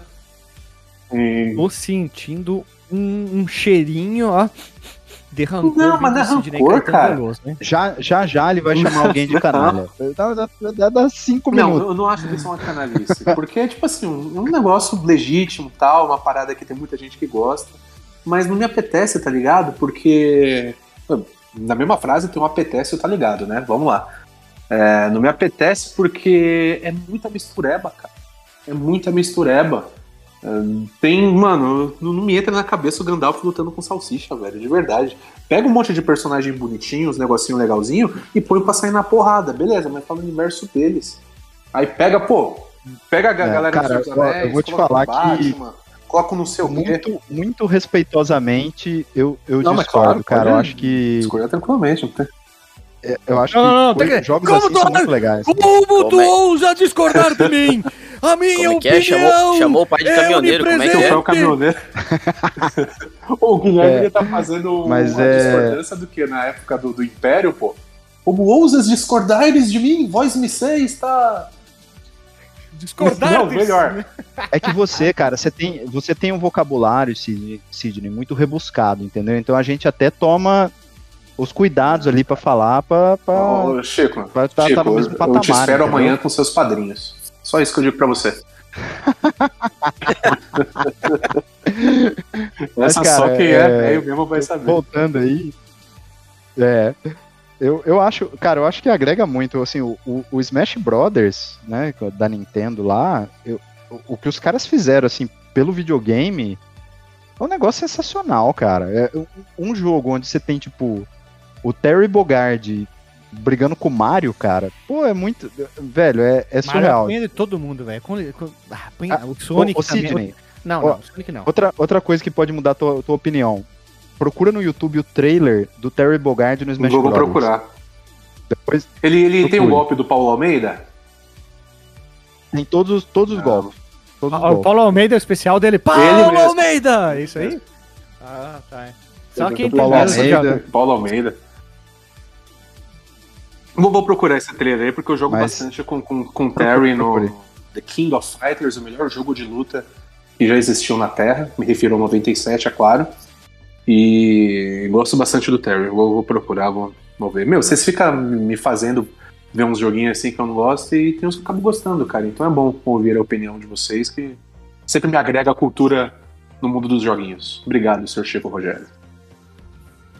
E... Tô sentindo um, um cheirinho, ó, de rancor. Não, mas não é rancor, cara. Veloso, né? Já, já já ele vai chamar alguém de [LAUGHS] canalha. Dá, dá, dá, dá cinco Não, minutos. eu não acho que isso é uma canalice. Porque é tipo assim, um, um negócio legítimo tal, uma parada que tem muita gente que gosta. Mas não me apetece, tá ligado? Porque. Na mesma frase tem um apetece e tá ligado, né? Vamos lá. É, não me apetece porque é muita mistureba, cara. É muita mistureba. É, tem, mano, não, me entra na cabeça o Gandalf lutando com salsicha, velho, de verdade. Pega um monte de personagem bonitinho, uns negocinho legalzinho e põe pra sair na porrada, beleza, mas fala o universo deles. Aí pega, pô, pega a É, galera cara, dos Anéis, eu vou te coloca falar Batman, coloca um não sei o quê. Muito, muito respeitosamente, eu, eu Não, discordo, claro, cara. pode- Eu acho que. Escolha tranquilamente, não tem. Eu acho Não, que não, não, tem que- jogos Como assim tu- são muito legais. Como tu Como é? ousa discordar de mim? A minha [LAUGHS] Como é que é? opinião Chamou, chamou o pai de é caminhoneiro, como é que é? o caminhoneiro. [LAUGHS] o Guilherme É. ele tá fazendo Mas uma é- discordância do que na época do, do Império, pô. Como ousas discordares de mim? Vós me seis, tá? Discordar Não, melhor. [LAUGHS] É que você, cara, você tem, você tem um vocabulário, Sidney, Sidney, muito rebuscado, entendeu? Então a gente até toma os cuidados ali pra falar, pra, pra, Ô, Chico, pra tá, Chico, tá no mesmo eu patamar. te espero entendeu? amanhã com seus padrinhos. Só isso que eu digo pra você. [LAUGHS] Essa cara, só quem é é- velho mesmo vai saber. Voltando aí. É. Eu, eu acho, cara, eu acho que agrega muito, assim, o, o, o Smash Brothers, né, da Nintendo lá, eu- o, o que os caras fizeram, assim, pelo videogame, é um negócio sensacional, cara. É um- um jogo onde você tem, tipo, o Terry Bogard brigando com o Mario, cara, pô, é muito, velho, é, é surreal. Mario de todo mundo, velho. Com- com- ah, Ah, o Sonic ô, ô, também. Sidney, Não, não, o Sonic não. Outra, outra coisa que pode mudar a tua, tua opinião. Procura no YouTube o trailer do Terry Bogard no Smash Vou, vou procurar. Depois Ele, ele tem o Procure. golpe do Paulo Almeida? tem todos, os- todos os golpes. Todos os Ah, o golpes. Paulo Almeida é o especial dele. Paulo mesmo. Almeida! É isso aí? Ah, tá. Só Do quem Paulo Almeida. Paulo Almeida. Vou, vou procurar esse trailer aí, porque eu jogo Mas- bastante com, com, com o Terry Procure. no The King of Fighters, o melhor jogo de luta que já existiu na Terra. Me refiro ao 97, é claro. E gosto bastante do Terry. Vou, vou procurar, vou, vou ver. Meu, vocês ficam me fazendo ver uns joguinhos assim que eu não gosto e tem uns que eu acabo gostando, cara. Então é bom ouvir a opinião de vocês, que sempre me agrega a cultura no mundo dos joguinhos. Obrigado, Sr. Chico Rogério.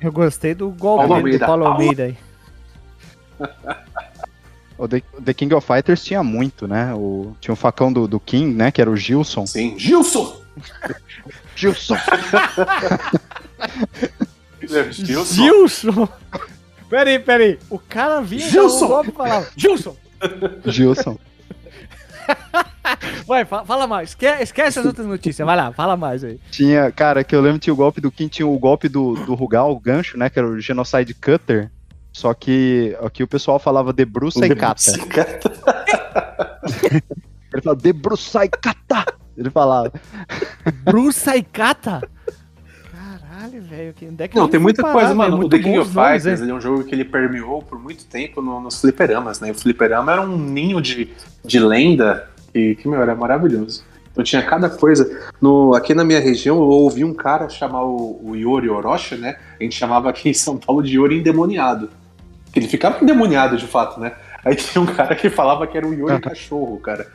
Eu gostei do golpe do Paulo- Almeida aí. O The, The King of Fighters tinha muito, né? O, tinha o facão do, do King, né? Que era o Gilson. Sim. Gilson! [LAUGHS] Gilson! Gilson! Gilson! Peraí, peraí. O cara vinha Gilson! o golpe e falava: Gilson! Gilson. [LAUGHS] Vai, fa- fala mais. Esque- esquece as outras notícias. Vai lá, fala mais aí. Tinha, cara, que eu lembro tinha o golpe do King, tinha o golpe do, do Rugal, o gancho, né? Que era o Genocide Cutter. Só que aqui o pessoal falava debruça e cata. [LAUGHS] Ele falava debruça e cata. Ele falava. Bruce e Kata? Caralho, velho. Onde é que Não, tem muita parar, coisa, mano. O The King of Fighters é um jogo que ele permeou por muito tempo no- nos fliperamas, né? O fliperama era um ninho de, de lenda que, que, meu, era maravilhoso. Então tinha cada coisa. No, aqui na minha região eu ouvi um cara chamar o, o Yori Orochi, né? A gente chamava aqui em São Paulo de Yori endemoniado. Que ele ficava endemoniado de fato, né? Aí tinha um cara que falava que era o Yori [LAUGHS] cachorro, cara.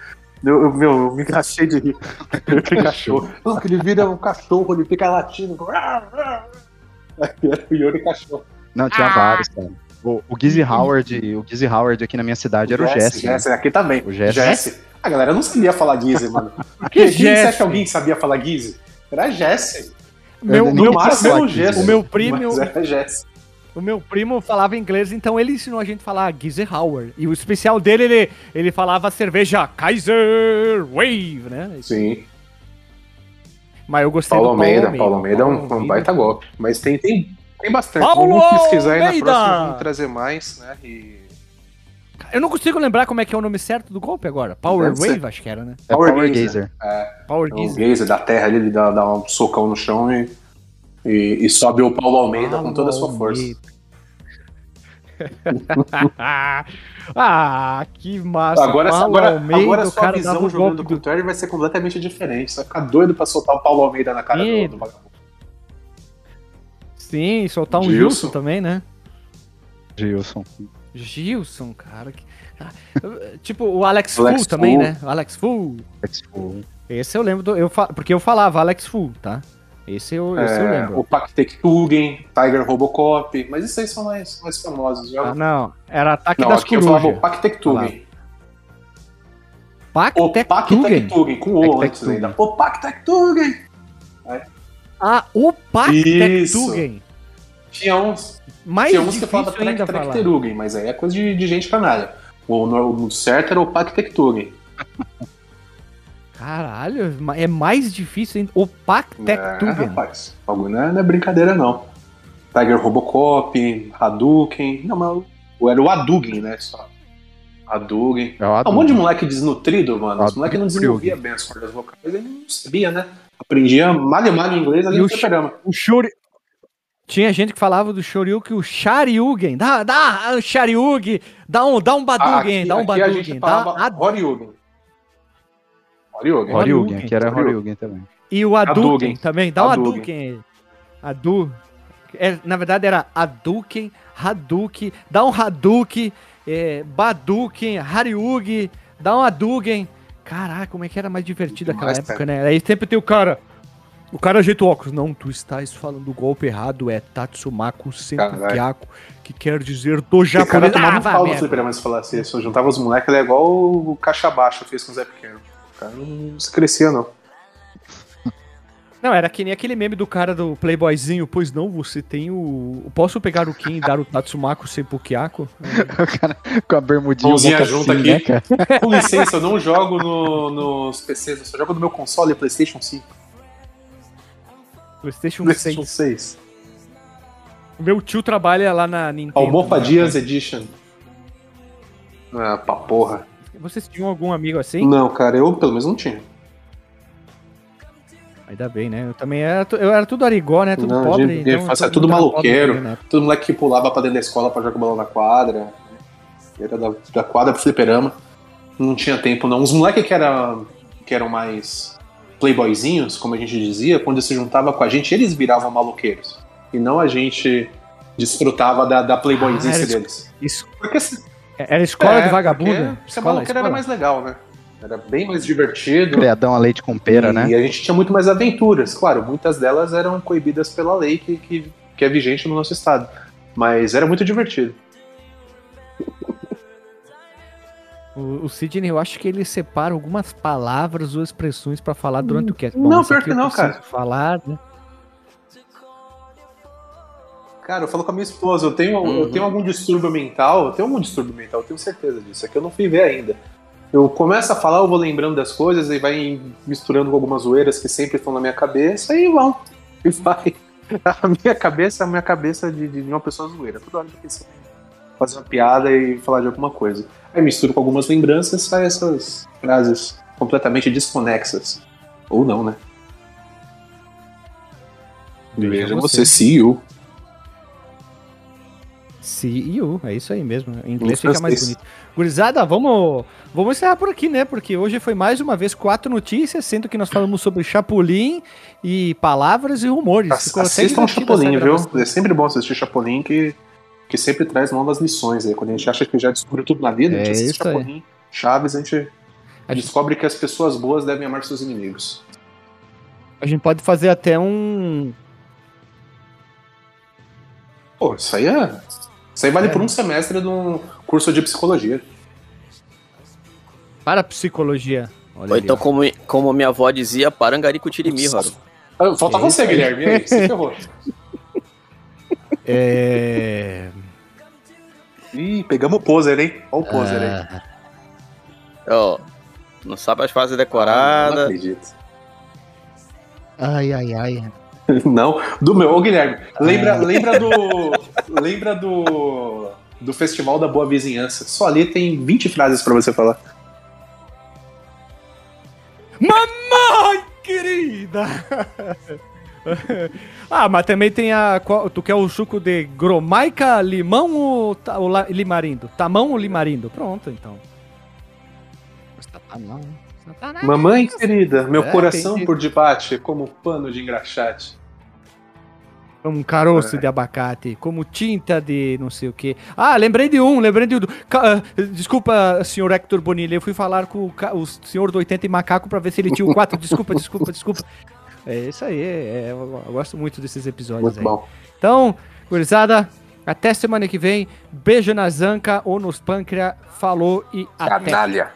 Eu, eu, meu, eu me encaixei de rir. [LAUGHS] Yori cachorro. Não, que ele vira um cachorro, ele fica latindo. [LAUGHS] Aí era o Yori cachorro. Não, tinha Ah! vários, cara. O, o Gizzy Howard, o Gizzy Howard aqui na minha cidade era o Jesse. né? Jesse, aqui também. O Jesse. Jesse. A galera não sabia falar Gizzy, mano. Quem, quem você Jesse? acha que alguém sabia falar Gizzy? Era Jesse. Meu, meu, era o Gizzy. Jesse. o meu primo, Mas era Jesse. O meu primo falava inglês, então ele ensinou a gente a falar Howard. E o especial dele, ele, ele falava cerveja Kaiser Wave, né? Isso. Sim. Mas eu gostei Paulo do Almeida. Paulo Almeida é um, Paulo um Almeida. baita golpe. Mas tem, tem, tem bastante. Paulo vamos pesquisar aí na Almeida! próxima, vamos trazer mais, né? E... Eu não consigo lembrar como é que é o nome certo do golpe agora. Power Deve ser. Wave, acho que era, né? É Power Power Gazer. Gazer. Power É um Geyser. gazer da terra ali, ele dá, dá um socão no chão e, e, e sobe o Paulo Almeida com toda a sua Paulo força. [LAUGHS] ah, que massa. Agora, Paulo agora, Almeida, agora sua cara visão jogando golpe com o Terry vai ser completamente diferente. Você vai ficar doido pra soltar o Paulo Almeida na cara Ih. do, do vagabundo. Sim, soltar um Gilson. Gilson também, né? Gilson. Gilson, cara. que- ah, [LAUGHS] tipo, o Alex, Alex Fu também, Fu. né? O Alex Fu. Expo. Esse eu lembro, do, eu fa- porque eu falava Alex Fu, tá? Esse eu, esse eu É, lembro. o Pactek Tugen, Tiger Robocop, mas esses aí são mais, mais famosos. Já. Ah, não, era Ataque não, das aqui eu falava o Corujas. Pactek Tugen. O Pactek Pactek Tugen. Tugen, com o antes ainda. Tugen. O Pactek Tugen! Ah, o Pactek Isso. Tugen. Tinha uns, Mais tinha uns que falavam ainda falar. Terugen, mas aí é coisa de, de gente canalha. O, o certo era o Pactek Tugen. Caralho, é mais difícil ainda. O É, Tugen. rapaz, algo não é, não é brincadeira não. Tiger Robocop, Hadouken. Não, mas era o Hadouken, né? Só. Hadouken. É Ah, um Hadouken. monte de moleque desnutrido, mano. Os moleques não desenvolvia bem as cordas vocais, ele não sabia, né? Aprendia mal e mal inglês ali E no o fliperama. O Shuri... Tinha gente que falava do Shoryuken, o Sharyugen. Dá, dá, o Sharyugen. Dá um, dá um Badugen, Aqui- dá um aqui a gente Badugen. Dá, a- Horyugen. Horyugen. Horyugen, que era. Horyugen também. E o Hadouken Hadouken. também. Dá um Hadouken. Hadouken. Hadu... É, na verdade era Hadouken, Hadouken. Dá um Hadouken, é, Baduken, Haryugi. Dá um Hadouken. Caraca, como é que era mais divertido aquela Demais, época, cara. né? Aí sempre tem o cara... O cara ajeita o óculos. Não, tu estás falando o golpe errado. É Tatsumaku Senpukiaku, que quer dizer do Esse cara japonês. tomava um vá pau no fliperama se falasse isso. Eu juntava os moleques, ele é igual o Caixa Baixa fez com o Zé Pequeno. Cara não se crescia, não. Não, era que nem aquele meme do cara do Playboyzinho. Pois não, você tem o. Posso pegar o Kim e dar o Tatsumaku Senpukiaku? [LAUGHS] O cara com a bermudinha. Mãozinha junta aqui. né? [LAUGHS] Com licença, eu não jogo no- nos PCs, eu só jogo no meu console PlayStation 5. PlayStation PlayStation 6. 6. O meu tio trabalha lá na Nintendo. Almofadias Edition. Ah, pra porra. Vocês tinham algum amigo assim? Não, cara, eu pelo menos não tinha. Ainda bem, né? Eu também era, eu era tudo arigó, né? Tudo Não, pobre. de então infância, tudo era maloqueiro. pobre, né? Todo moleque que pulava pra dentro da escola pra jogar balão na quadra. Era da, da quadra pro fliperama. Não tinha tempo, não. Os moleques que, era, que eram mais playboyzinhos, como a gente dizia, quando se juntava com a gente, eles viravam maloqueiros. E não a gente desfrutava da, da playboyzice Ah, deles. Isso, Porque era escola é, de vagabundo? Porque Escola, maloqueiro era mais legal, né? Era bem mais divertido. Criadão a leite com pera, e né? a gente tinha muito mais aventuras. Claro, muitas delas eram coibidas pela lei que, que, que é vigente no nosso estado. Mas era muito divertido. [LAUGHS] O, o Sidney, eu acho que ele separa algumas palavras ou expressões pra falar durante o cast. Não, isso pior que não, cara. falar, né? Cara, eu falo com a minha esposa, eu tenho, eu Uhum. tenho algum distúrbio mental, eu tenho algum distúrbio mental, eu tenho certeza disso. É que eu não fui ver ainda. Eu começo a falar, eu vou lembrando das coisas e vai misturando com algumas zoeiras que sempre estão na minha cabeça e vão. [LAUGHS] E vai. A minha cabeça é a minha cabeça de, de uma pessoa zoeira. Toda hora eu fazer uma piada e falar de alguma coisa. Aí misturo com algumas lembranças e sai essas frases completamente desconexas. Ou não, né? Veja você, CEO. CEO, é isso aí mesmo. Em inglês fica mais bonito. Gurizada, vamos, vamos encerrar por aqui, né? Porque hoje foi mais uma vez quatro notícias, sendo que nós falamos sobre Chapolin e palavras e rumores. Até Assistam Chapolin, viu? É sempre bom assistir Chapolin que, que sempre traz novas lições. Aí. Quando a gente acha que já descobriu tudo na vida, a gente É assiste isso aí. Chapolin, Chaves, a gente A gente- descobre que as pessoas boas devem amar seus inimigos. A gente pode fazer até um. Pô, isso aí é. Isso aí vale É. por um semestre de um curso de psicologia. Para psicologia. Olha Ou ali, então, ó. como, como minha avó dizia, parangarico tirimi, Roro. Ah, Falta você, aí. Guilherme. E aí? Você ferrou. [LAUGHS] É. Ih, pegamos o poser, hein? Olha o poser aí. Ah, Ó, não sabe as fases Ah, não decoradas. acredito. Ai, ai, ai. [LAUGHS] Não, do meu. Ô, Guilherme, lembra, Ah. lembra do. lembra do. Do Festival da Boa Vizinhança. Só ali tem 20 frases pra você falar. Mamãe querida! [LAUGHS] ah, mas também tem a. qual- Tu quer o suco de gromaica, limão ou, ou la- limarindo? Tamão ou limarindo? Pronto, então. Tamão. Mamãe querida, meu É, coração entendi. por debaixo é como pano de engraxate. Como um caroço É. de abacate, como tinta de não sei o que. Ah, lembrei de um, lembrei de um. Ah, Desculpa, senhor Hector Bonilha, eu fui falar com o, senhor do 80 e macaco pra ver se ele tinha o 4. Desculpa, desculpa, [LAUGHS] desculpa. É isso aí, é, eu, eu gosto muito desses episódios Muito aí. bom. Então, gurizada, até semana que vem. Beijo na zanca ou nos pâncreas. Falou e até. Canalha.